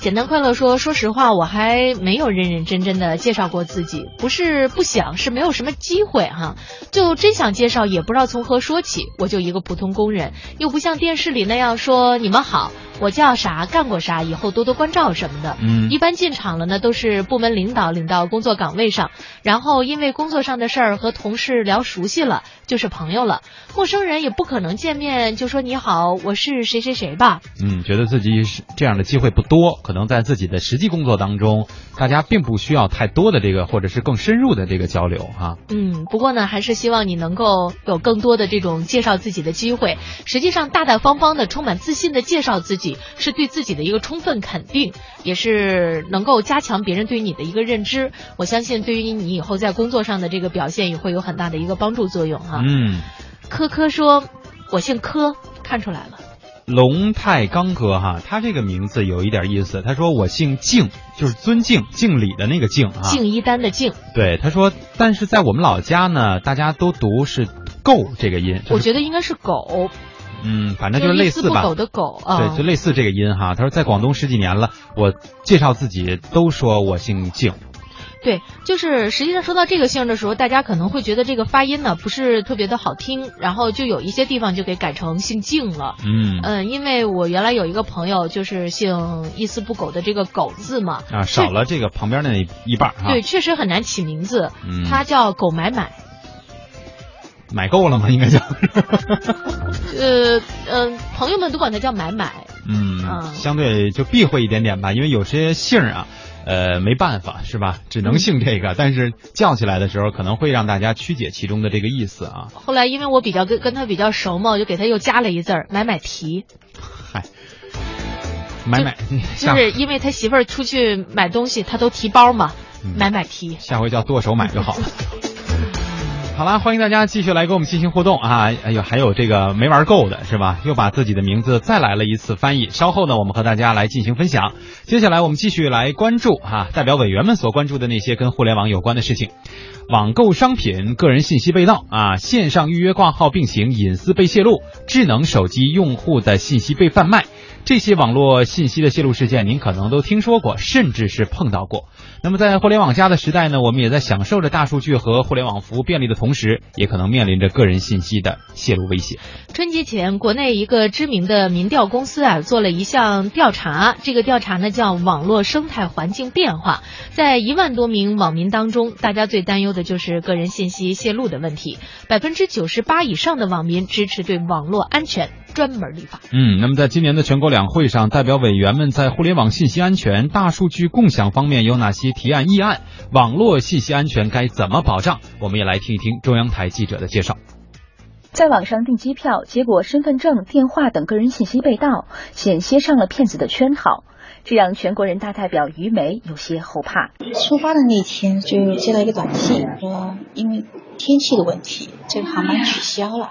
简单快乐说：“说实话，我还没有认认真真的介绍过自己，不是不想，是没有什么机会哈。就真想介绍，也不知道从何说起。我就一个普通工人，又不像电视里那样说你们好。”我叫啥，干过啥，以后多多关照什么的。嗯，一般进厂了呢，都是部门领导领到工作岗位上，然后因为工作上的事儿和同事聊熟悉了，就是朋友了。陌生人也不可能见面就说你好，我是谁谁谁吧。嗯，觉得自己是这样的机会不多，可能在自己的实际工作当中，大家并不需要太多的这个或者是更深入的这个交流哈。嗯，不过呢，还是希望你能够有更多的这种介绍自己的机会。实际上，大大方方的、充满自信的介绍自己。是对自己的一个充分肯定，也是能够加强别人对你的一个认知。我相信，对于你以后在工作上的这个表现，也会有很大的一个帮助作用哈。嗯，科科说：“我姓柯，看出来了。”龙太刚哥哈，他这个名字有一点意思。他说：“我姓敬，就是尊敬、敬礼的那个敬啊。”敬一丹的敬。对，他说：“但是在我们老家呢，大家都读是够这个音。”我觉得应该是狗。嗯，反正就是类似吧。狗的狗啊，对，就类似这个音哈。他说在广东十几年了，我介绍自己都说我姓静。对，就是实际上说到这个姓的时候，大家可能会觉得这个发音呢不是特别的好听，然后就有一些地方就给改成姓静了。嗯嗯，因为我原来有一个朋友就是姓一丝不苟的这个狗字嘛，啊，少了这个旁边那一半哈。对，确实很难起名字。嗯，他叫狗买买。买够了吗？[laughs] 应该叫。呃嗯，朋友们都管他叫买买。嗯，相对就避讳一点点吧，因为有些姓啊，呃，没办法是吧？只能姓这个，但是叫起来的时候可能会让大家曲解其中的这个意思啊。后来因为我比较跟跟他比较熟嘛，我就给他又加了一字儿买买提。嗨。买买，就是因为他媳妇儿出去买东西，他都提包嘛，买买提。下回叫剁手买就好了。[laughs] 好啦，欢迎大家继续来跟我们进行互动啊！哎呦，还有这个没玩够的是吧？又把自己的名字再来了一次翻译。稍后呢，我们和大家来进行分享。接下来我们继续来关注哈、代表委员们所关注的那些跟互联网有关的事情。网购商品个人信息被盗啊，线上预约挂号并行隐私被泄露，智能手机用户的信息被贩卖。这些网络信息的泄露事件，您可能都听说过，甚至是碰到过。那么在互联网加的时代呢，我们也在享受着大数据和互联网服务便利的同时，也可能面临着个人信息的泄露威胁。春节前，国内一个知名的民调公司啊，做了一项调查。这个调查呢叫“网络生态环境变化”。在一万多名网民当中，大家最担忧的就是个人信息泄露的问题。百分之九十八以上的网民支持对网络安全专门立法。嗯，那么在今年的全国两会上，代表委员们在互联网信息安全、大数据共享方面有哪些提案议案？网络信息安全该怎么保障？我们也来听一听中央台记者的介绍。在网上订机票，结果身份证、电话等个人信息被盗，险些上了骗子的圈套，这让全国人大代表于梅有些后怕。出发的那天就接到一个短信，说因为天气的问题，这个航班取消了，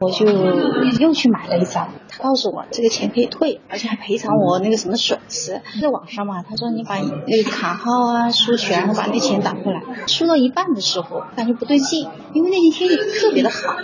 我就又去买了一张。他告诉我这个钱可以退，而且还赔偿我那个什么损失。在网上嘛，他说你把那个卡号啊输全，把那钱打过来。输到一半的时候，感觉不对劲，因为那天天气特别的好，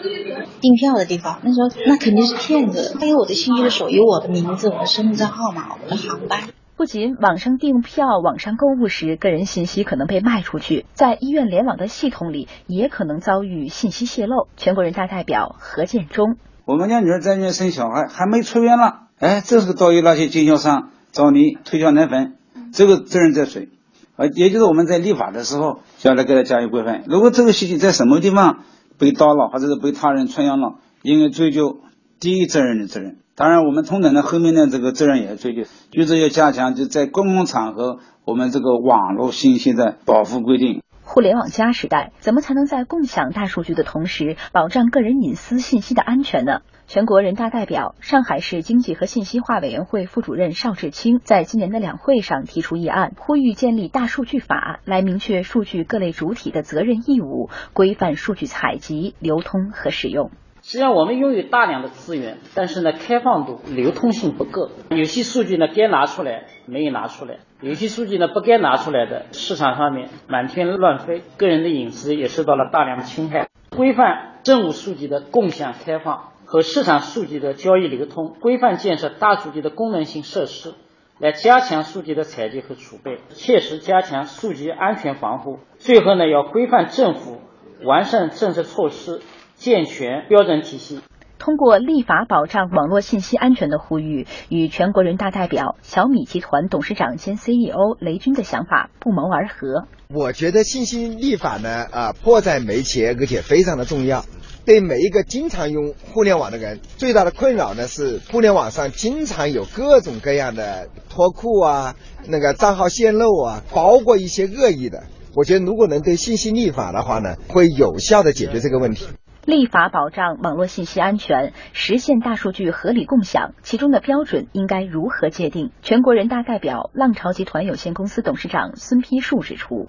订票的地方，那时候那肯定是骗子，他有我的信息的时候有我的名字、我的身份证号码、我的航班。不仅网上订票、网上购物时个人信息可能被卖出去，在医院联网的系统里也可能遭遇信息泄露。全国人大代表何建中，我们家女儿在医院生小孩，还没出院呢，哎，这时候遭遇那些经销商找你推销奶粉，这个责任在谁？啊，也就是我们在立法的时候要来给他加以规范。如果这个信息在什么地方被盗了，或者是被他人传扬了，应该追究第一责任的责任。当然，我们同等的后面的这个责任也要追究，就是要加强就在公共场合我们这个网络信息的保护规定。互联网加时代，怎么才能在共享大数据的同时，保障个人隐私信息的安全呢？全国人大代表、上海市经济和信息化委员会副主任邵志清在今年的两会上提出议案，呼吁建立大数据法，来明确数据各类主体的责任义务，规范数据采集、流通和使用。实际上，我们拥有大量的资源，但是呢，开放度、流通性不够。有些数据呢，该拿出来没有拿出来；有些数据呢，不该拿出来的，市场上面满天乱飞，个人的隐私也受到了大量的侵害。规范政务数据的共享开放和市场数据的交易流通，规范建设大数据的功能性设施，来加强数据的采集和储备，切实加强数据安全防护。最后呢，要规范政府，完善政策措施。健全标准体系，通过立法保障网络信息安全的呼吁，与全国人大代表、小米集团董事长兼 CEO 雷军的想法不谋而合。我觉得信息立法呢，啊，迫在眉睫，而且非常的重要。对每一个经常用互联网的人，最大的困扰呢是互联网上经常有各种各样的脱库啊，那个账号泄露啊，包括一些恶意的。我觉得如果能对信息立法的话呢，会有效的解决这个问题。立法保障网络信息安全，实现大数据合理共享，其中的标准应该如何界定？全国人大代表、浪潮集团有限公司董事长孙丕树指出，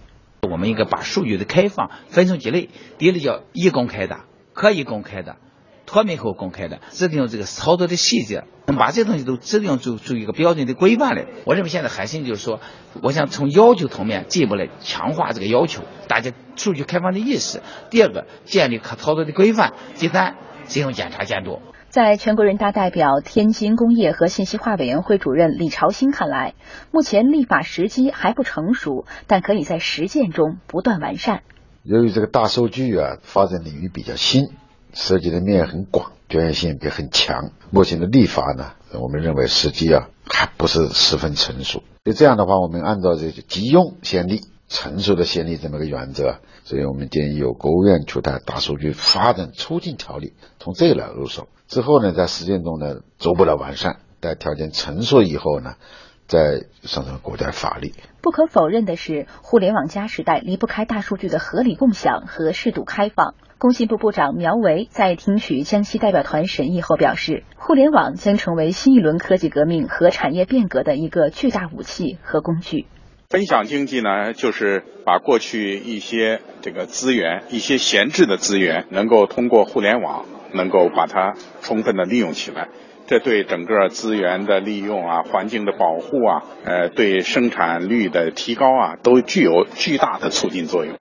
我们应该把数据的开放分成几类，第一类叫易公开的、可以公开的。脱敏后公开的，制定这个操作的细节，能把这东西都制定出出一个标准的规范来。我认为现在核心就是说，我想从要求层面进一步来强化这个要求，大家数据开放的意识。第二个，建立可操作的规范。第三，进行检查监督。在全国人大代表、天津工业和信息化委员会主任李朝新看来，目前立法时机还不成熟，但可以在实践中不断完善。由于这个大数据啊，发展领域比较新。涉及的面很广，专业性也很强。目前的立法呢，我们认为时机啊还不是十分成熟。就这样的话，我们按照这个急用先例、成熟的先例这么个原则，所以我们建议由国务院出台大数据发展促进条例，从这个来入手。之后呢，在实践中呢逐步的完善，待条件成熟以后呢，再上升国家法律。不可否认的是，互联网加时代离不开大数据的合理共享和适度开放。工信部部长苗圩在听取江西代表团审议后表示，互联网将成为新一轮科技革命和产业变革的一个巨大武器和工具。分享经济呢，就是把过去一些这个资源、一些闲置的资源，能够通过互联网，能够把它充分的利用起来。这对整个资源的利用啊、环境的保护啊、呃，对生产率的提高啊，都具有巨大的促进作用。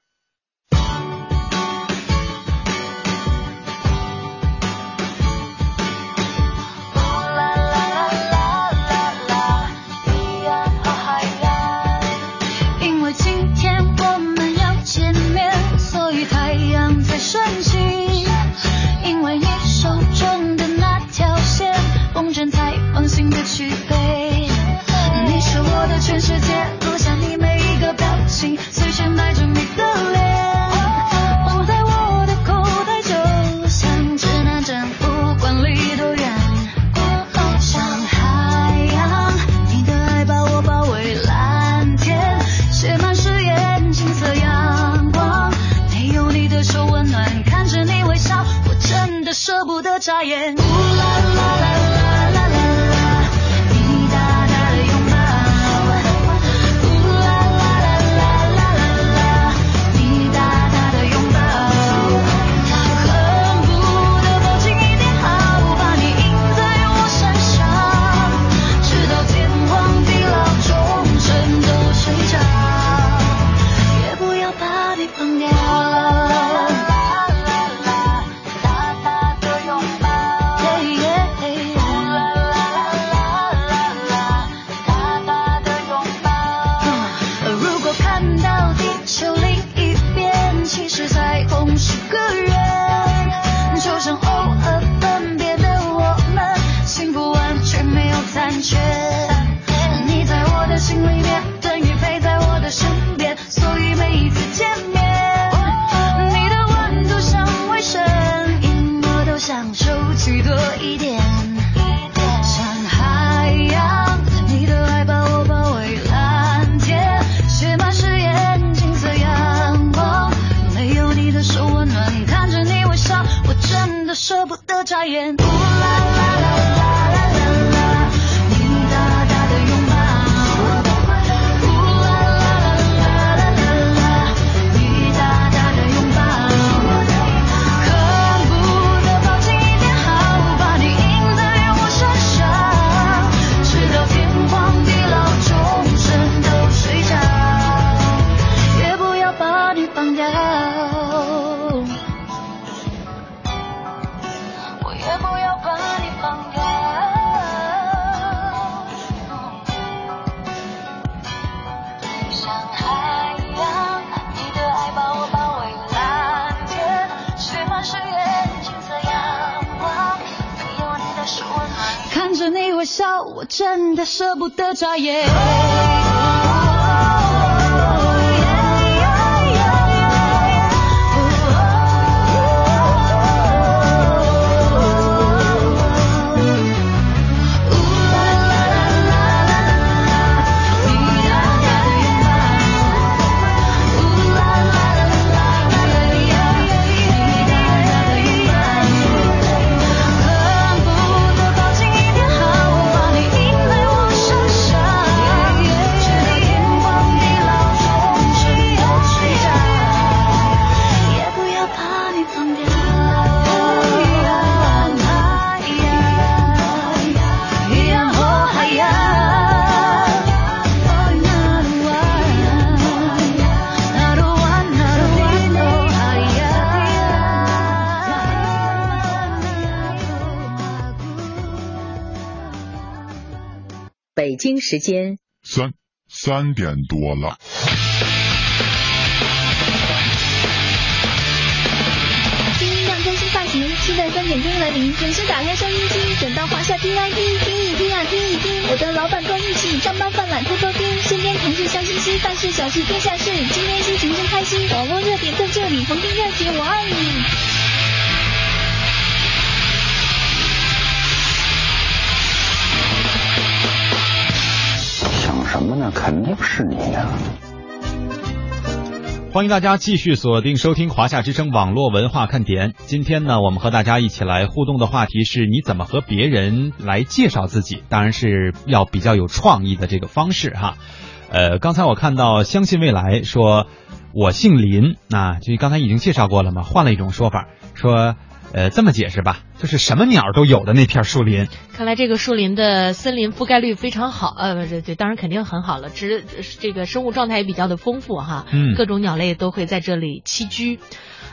深情。因为你手中的那条线，风筝才放心的去飞。你是我的全世界，落下你每一个表情，随身带着你的脸，眨眼。掉。我也不要把你放掉。像海洋，你的爱把我包围，蓝天写满誓言，金色阳光，没有你的手温暖，看着你微笑，我真的舍不得眨眼。京时间三三点多了。听让更新发型，期待三点钟来临，准时打开收音机，转到华夏听 IP，听一听啊听一听，我的老板够义气，上班犯懒偷偷听，身边同事笑嘻嘻，办事小事天下事，今天心情真开心，网络热点在这里，逢听热节我爱你。什么呢？肯定是你呀、欢迎大家继续锁定收听华夏之声网络文化看点。今天呢，我们和大家一起来互动的话题是你怎么和别人来介绍自己？当然是要比较有创意的这个方式哈。呃，刚才我看到相信未来说，我姓林，那就刚才已经介绍过了嘛，换了一种说法，说呃这么解释吧，就是什么鸟都有的那片树林。看来这个树林的森林覆盖率非常好，呃，不是，对，当然肯定很好了，只这个生物状态也比较的丰富哈，嗯各种鸟类都会在这里栖居。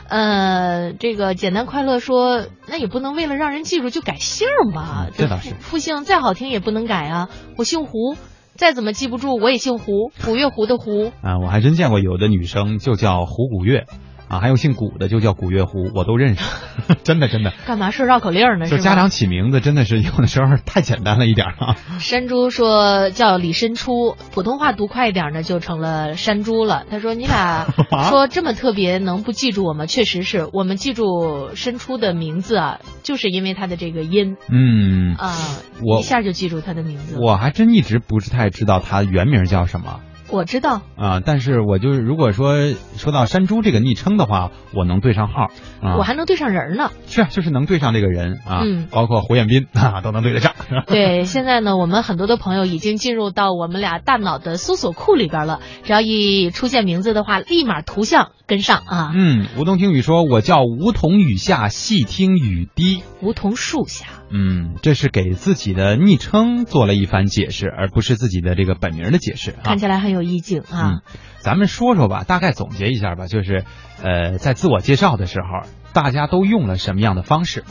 呃，这个简单快乐说，那也不能为了让人记住就改姓儿吧？嗯这倒是复复姓再好听也不能改啊。我姓胡，再怎么记不住我也姓胡，古月胡的胡。啊，我还真见过有的女生就叫胡古月，啊，还有姓古的就叫古月胡，我都认识，[laughs] 真的真的。干嘛说绕口令呢？就是家长起名字真的是有的时候太简单了一点儿啊。山猪说叫李申初，普通话读快一点呢，就成了山猪了。他说：“你俩 [laughs] 说这么特别，能不记住我吗？确实是我们记住申初的名字啊，就是因为他的这个音嗯啊，我一下就记住他的名字。我还真一直不是太知道他原名叫什么我知道，啊，但是我就是如果说说到山猪这个昵称的话，我能对上号啊，我还能对上人呢。是啊就是能对上这个人啊，嗯包括胡彦斌 [laughs] 啊都能对得上。[laughs] 对，现在呢，我们很多的朋友已经进入到我们俩大脑的搜索库里边了，只要一出现名字的话，立马图像跟上啊。嗯，梧桐听雨说，我叫梧桐雨下，细听雨滴。梧桐树下，嗯，这是给自己的昵称做了一番解释，而不是自己的这个本名的解释啊。看起来很有意境啊。嗯，咱们说说吧，大概总结一下吧，就是，呃，在自我介绍的时候，大家都用了什么样的方式？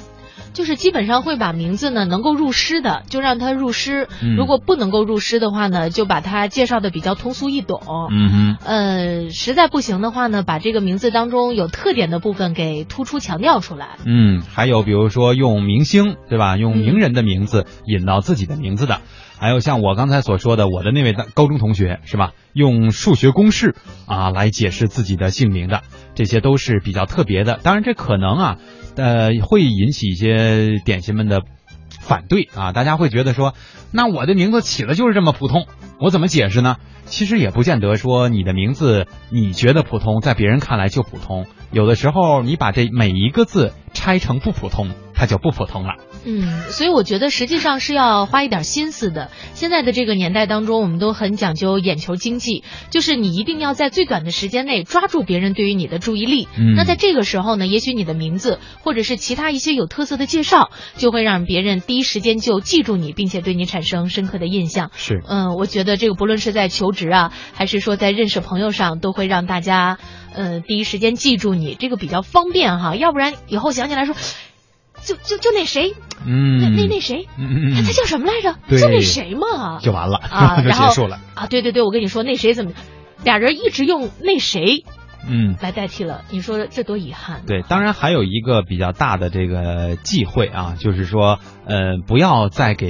就是基本上会把名字呢能够入诗的就让它入诗，嗯如果不能够入诗的话呢，就把它介绍的比较通俗易懂。嗯哼，呃，实在不行的话呢，把这个名字当中有特点的部分给突出强调出来。嗯，还有比如说用明星，对吧？用名人的名字引到自己的名字的，还有像我刚才所说的，我的那位高中同学是吧？用数学公式啊来解释自己的姓名的，这些都是比较特别的。当然，这可能啊，呃，会引起一些点心们的反对啊，大家会觉得说，那我的名字起的就是这么普通，我怎么解释呢？其实也不见得说你的名字你觉得普通，在别人看来就普通。有的时候你把这每一个字拆成不普通，它就不普通了。嗯，所以我觉得实际上是要花一点心思的。现在的这个年代当中，我们都很讲究眼球经济，就是你一定要在最短的时间内抓住别人对于你的注意力。嗯那在这个时候呢，也许你的名字或者是其他一些有特色的介绍，就会让别人第一时间就记住你，并且对你产生深刻的印象。是嗯，我觉得这个不论是在求职啊，还是说在认识朋友上，都会让大家，呃，第一时间记住你，这个比较方便哈。要不然以后想起来说，就就就那谁，嗯，那那那谁，嗯嗯他他叫什么来着？对就那谁嘛，[laughs] 就完了，[laughs] 结束了。啊，对对对，我跟你说，那谁怎么，俩人一直用那谁嗯，来代替了，你说这多遗憾。对，当然还有一个比较大的这个忌讳啊，就是说，呃，不要在给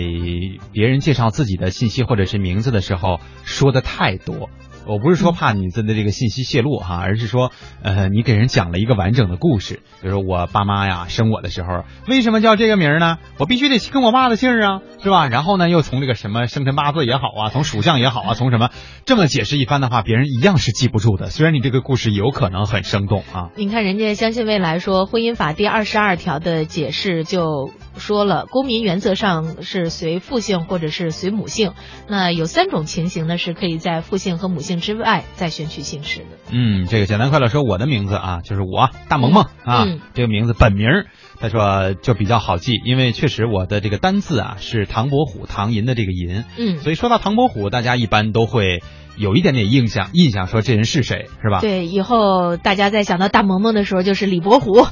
别人介绍自己的信息或者是名字的时候说的太多。我不是说怕你的这个信息泄露哈，而是说，呃，你给人讲了一个完整的故事，比如说我爸妈呀生我的时候，为什么叫这个名呢？我必须得跟我爸的姓啊，是吧？然后呢，又从这个什么生辰八字也好啊，从属相也好啊，从什么这么解释一番的话，别人一样是记不住的。虽然你这个故事有可能很生动啊，你看，人家相信未来说婚姻法第二十二条的解释就说了，公民原则上是随父姓或者是随母姓。那有三种情形呢，是可以在父姓和母姓之外再选取姓氏的。嗯，这个简单快乐说我的名字啊，就是我大萌萌啊，嗯这个名字本名，他说就比较好记，因为确实我的这个单字啊是唐伯虎唐寅的这个寅，嗯所以说到唐伯虎，大家一般都会有一点点印象，印象说这人是谁，是吧？，对，以后大家在想到大萌萌的时候，就是李伯虎。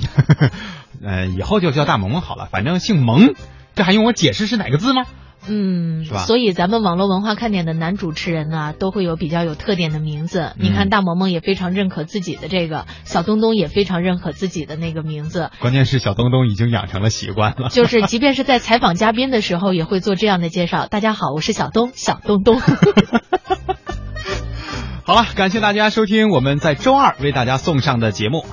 [laughs] 呃，以后就叫大萌萌好了，反正姓萌，这还用我解释是哪个字吗？嗯，是吧所以咱们网络文化看点的男主持人呢，都会有比较有特点的名字。你看嗯大萌萌也非常认可自己的这个，小东东也非常认可自己的那个名字。关键是小东东已经养成了习惯了，[laughs] 就是即便是在采访嘉宾的时候，也会做这样的介绍。大家好，我是小东，小东东。[laughs] 好了，感谢大家收听我们在周二为大家送上的节目。